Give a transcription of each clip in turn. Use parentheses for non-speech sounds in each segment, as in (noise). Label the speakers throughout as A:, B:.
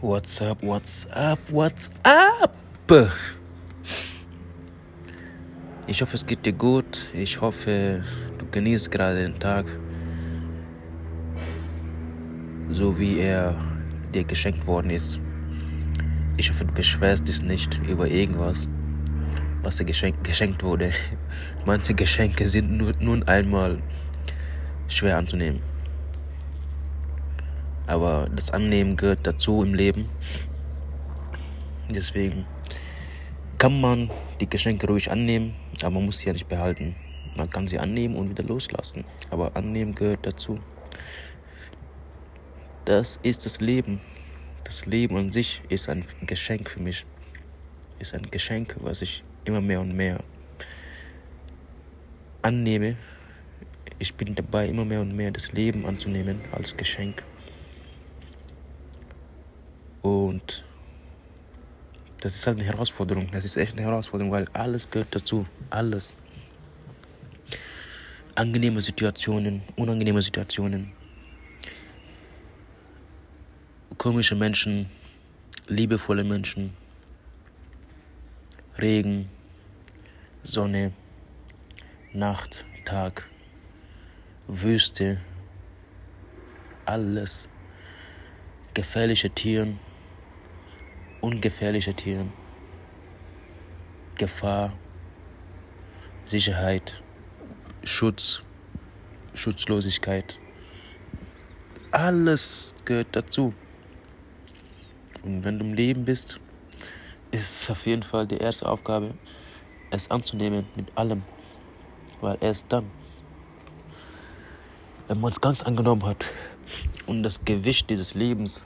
A: What's up, what's up, what's up? Ich hoffe, es geht dir gut. Ich hoffe, du genießt gerade den Tag, so wie er dir geschenkt worden ist. Ich hoffe, du beschwerst dich nicht über irgendwas, was dir geschenkt, geschenkt wurde. (laughs) Manche Geschenke sind nun einmal schwer anzunehmen. Aber das Annehmen gehört dazu im Leben. Deswegen kann man die Geschenke ruhig annehmen, aber man muss sie ja nicht behalten. Man kann sie annehmen und wieder loslassen. Aber annehmen gehört dazu. Das ist das Leben. Das Leben an sich ist ein Geschenk für mich. Ist ein Geschenk, was ich immer mehr und mehr annehme. Ich bin dabei, immer mehr und mehr das Leben anzunehmen als Geschenk. Und das ist halt eine Herausforderung. Das ist echt eine Herausforderung, weil alles gehört dazu. Alles. Angenehme Situationen, unangenehme Situationen. Komische Menschen, liebevolle Menschen. Regen, Sonne, Nacht, Tag, Wüste. Alles. Gefährliche Tiere ungefährliche Tieren, Gefahr, Sicherheit, Schutz, Schutzlosigkeit. Alles gehört dazu. Und wenn du im Leben bist, ist es auf jeden Fall die erste Aufgabe, es anzunehmen mit allem. Weil erst dann, wenn man es ganz angenommen hat und das Gewicht dieses Lebens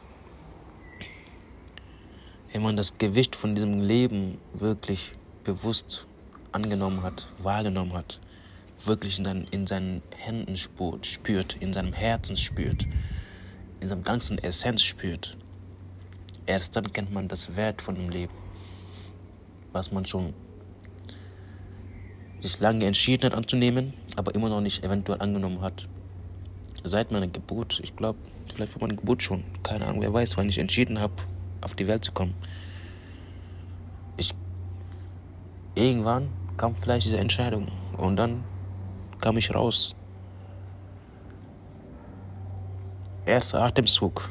A: wenn man das Gewicht von diesem Leben wirklich bewusst angenommen hat, wahrgenommen hat, wirklich in, seinen, in seinen Händen spürt, in seinem Herzen spürt, in seinem ganzen Essenz spürt, erst dann kennt man das Wert von dem Leben, was man schon sich lange entschieden hat anzunehmen, aber immer noch nicht eventuell angenommen hat. Seit meiner Geburt, ich glaube, vielleicht vor meiner Geburt schon, keine Ahnung, wer weiß, wann ich entschieden habe, auf die Welt zu kommen. Ich, irgendwann kam vielleicht diese Entscheidung und dann kam ich raus. Erster Atemzug.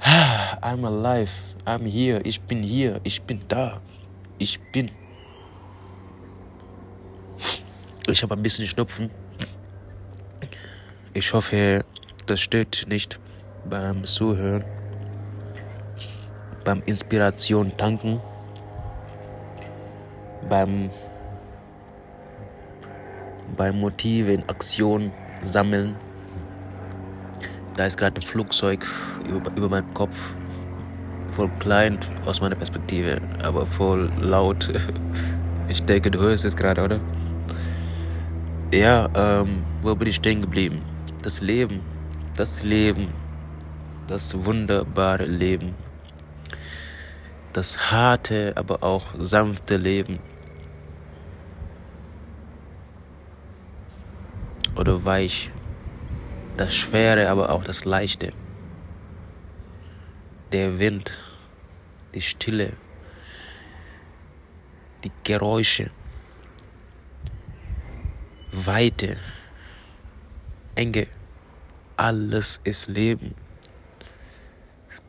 A: (sighs) I'm alive. I'm here. Ich bin hier. Ich bin da. Ich bin. Ich habe ein bisschen Schnupfen. Ich hoffe, das stört nicht beim Zuhören, beim Inspiration tanken, beim, beim Motive in Aktion sammeln. Da ist gerade ein Flugzeug über, über meinem Kopf, voll klein aus meiner Perspektive, aber voll laut. (laughs) Ich denke, du hörst es gerade, oder? Ja, ähm, wo bin ich stehen geblieben? Das Leben, das Leben das wunderbare Leben, das harte, aber auch sanfte Leben. Oder weich, das schwere, aber auch das leichte. Der Wind, die Stille, die Geräusche, Weite, Enge, alles ist Leben.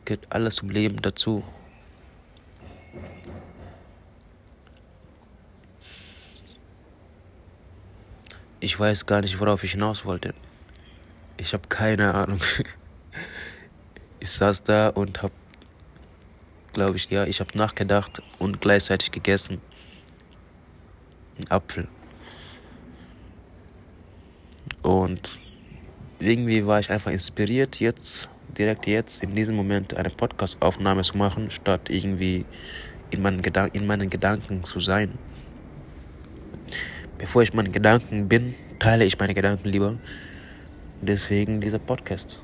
A: Gehört alles zum Leben dazu. Ich weiß gar nicht, worauf ich hinaus wollte. Ich habe keine Ahnung. (laughs) Ich saß da und habe, glaube ich, ja, ich habe nachgedacht und gleichzeitig gegessen. Ein Apfel. Und irgendwie war ich einfach inspiriert, jetzt direkt jetzt in diesem Moment eine Podcast-Aufnahme zu machen, statt irgendwie in meinen, in meinen Gedanken zu sein. Bevor ich meinen Gedanken bin, teile ich meine Gedanken lieber. Deswegen dieser Podcast.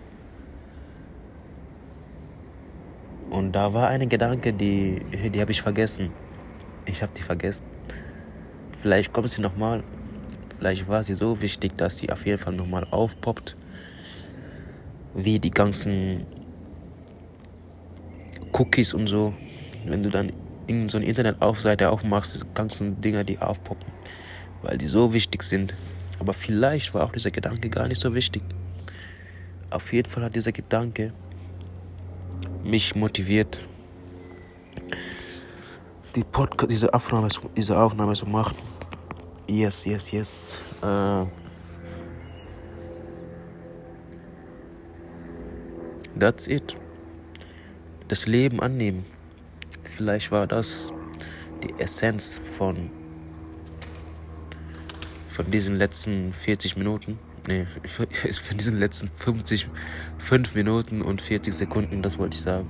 A: Und da war eine Gedanke, die, die habe ich vergessen. Ich habe die vergessen. Vielleicht kommt sie nochmal. Vielleicht war sie so wichtig, dass sie auf jeden Fall nochmal aufpoppt wie die ganzen Cookies und so. Wenn du dann in so eine Internetaufseite aufmachst, die ganzen Dinger, die aufpoppen, weil die so wichtig sind. Aber vielleicht war auch dieser Gedanke gar nicht so wichtig. Auf jeden Fall hat dieser Gedanke mich motiviert, die Podcast, diese Aufnahme, diese Aufnahme zu machen. Yes, yes, yes. Äh, that's it. Das Leben annehmen. Vielleicht war das die Essenz von von diesen letzten 40 Minuten. Nee, (laughs) von diesen letzten 50, 5 Minuten und 40 Sekunden, das wollte ich sagen.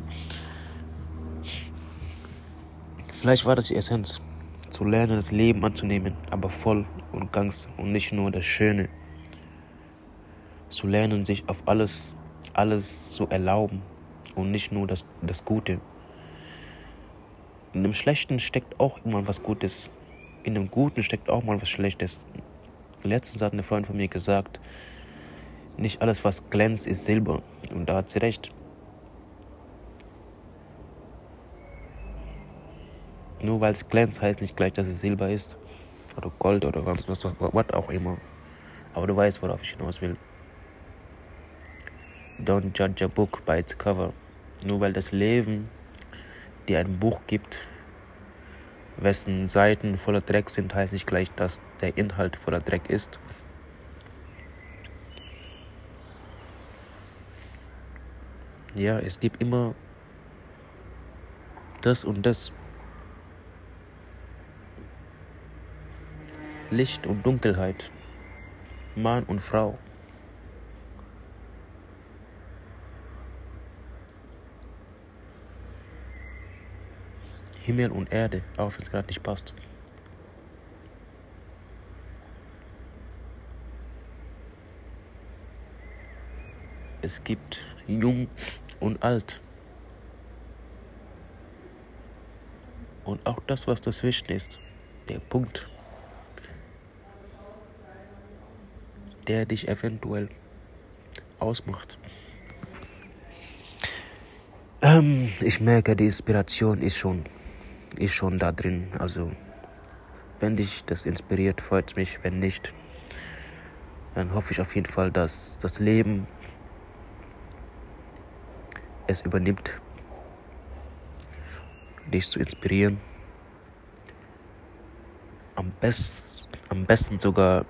A: Vielleicht war das die Essenz. Zu lernen, das Leben anzunehmen, aber voll und ganz und nicht nur das Schöne. Zu lernen, sich auf alles, alles zu erlauben und nicht nur das, das Gute. In dem Schlechten steckt auch immer was Gutes. In dem Guten steckt auch mal was Schlechtes. Letztens hat eine Freundin von mir gesagt, nicht alles, was glänzt, ist Silber. Und da hat sie recht. Nur weil es glänzt, heißt nicht gleich, dass es Silber ist. Oder Gold oder was, was, was auch immer. Aber du weißt, worauf ich hinaus will. Don't judge a book by its cover. Nur weil das Leben dir ein Buch gibt, wessen Seiten voller Dreck sind, heißt nicht gleich, dass der Inhalt voller Dreck ist. Ja, es gibt immer das und das. Licht und Dunkelheit, Mann und Frau. Himmel und Erde, auch wenn es gerade nicht passt. Es gibt jung und alt. Und auch das, was dazwischen ist, der Punkt, der dich eventuell ausmacht. Ähm, ich merke, die Inspiration ist schon ist schon da drin. Also, wenn dich das inspiriert, freut es mich. Wenn nicht, dann hoffe ich auf jeden Fall, dass das Leben es übernimmt, dich zu inspirieren. Am, best, am besten sogar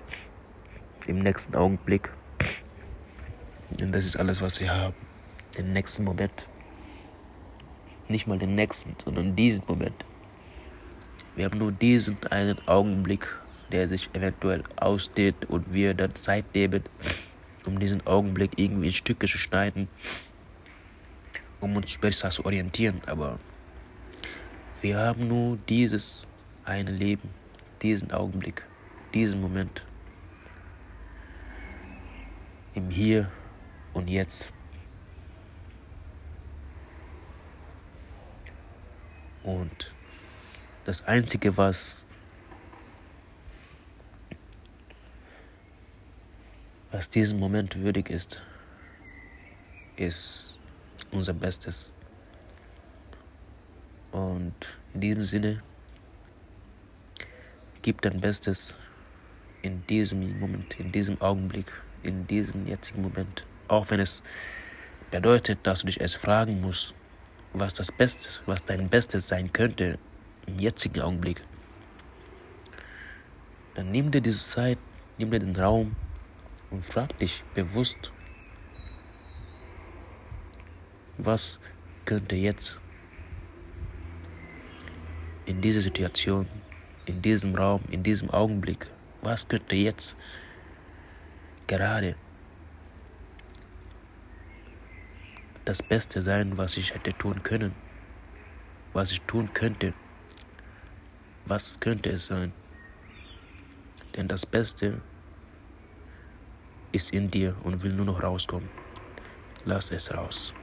A: im nächsten Augenblick. Denn das ist alles, was sie haben. Den nächsten Moment. Nicht mal den nächsten, sondern diesen Moment. Wir haben nur diesen einen Augenblick, der sich eventuell ausdehnt und wir dann Zeit nehmen, um diesen Augenblick irgendwie in Stücke zu schneiden, um uns besser zu orientieren. Aber wir haben nur dieses eine Leben, diesen Augenblick, diesen Moment. Im Hier und Jetzt. Und das Einzige, was, was diesen Moment würdig ist, ist unser Bestes. Und in diesem Sinne, gib dein Bestes in diesem Moment, in diesem Augenblick, in diesem jetzigen Moment. Auch wenn es bedeutet, dass du dich erst fragen musst, was das Beste, was dein Bestes sein könnte im jetzigen Augenblick, dann nimm dir diese Zeit, nimm dir den Raum und frag dich bewusst, was könnte jetzt in dieser Situation, in diesem Raum, in diesem Augenblick, was könnte jetzt gerade das Beste sein, was ich hätte tun können, was ich tun könnte. Was könnte es sein? Denn das Beste ist in dir und will nur noch rauskommen. Lass es raus.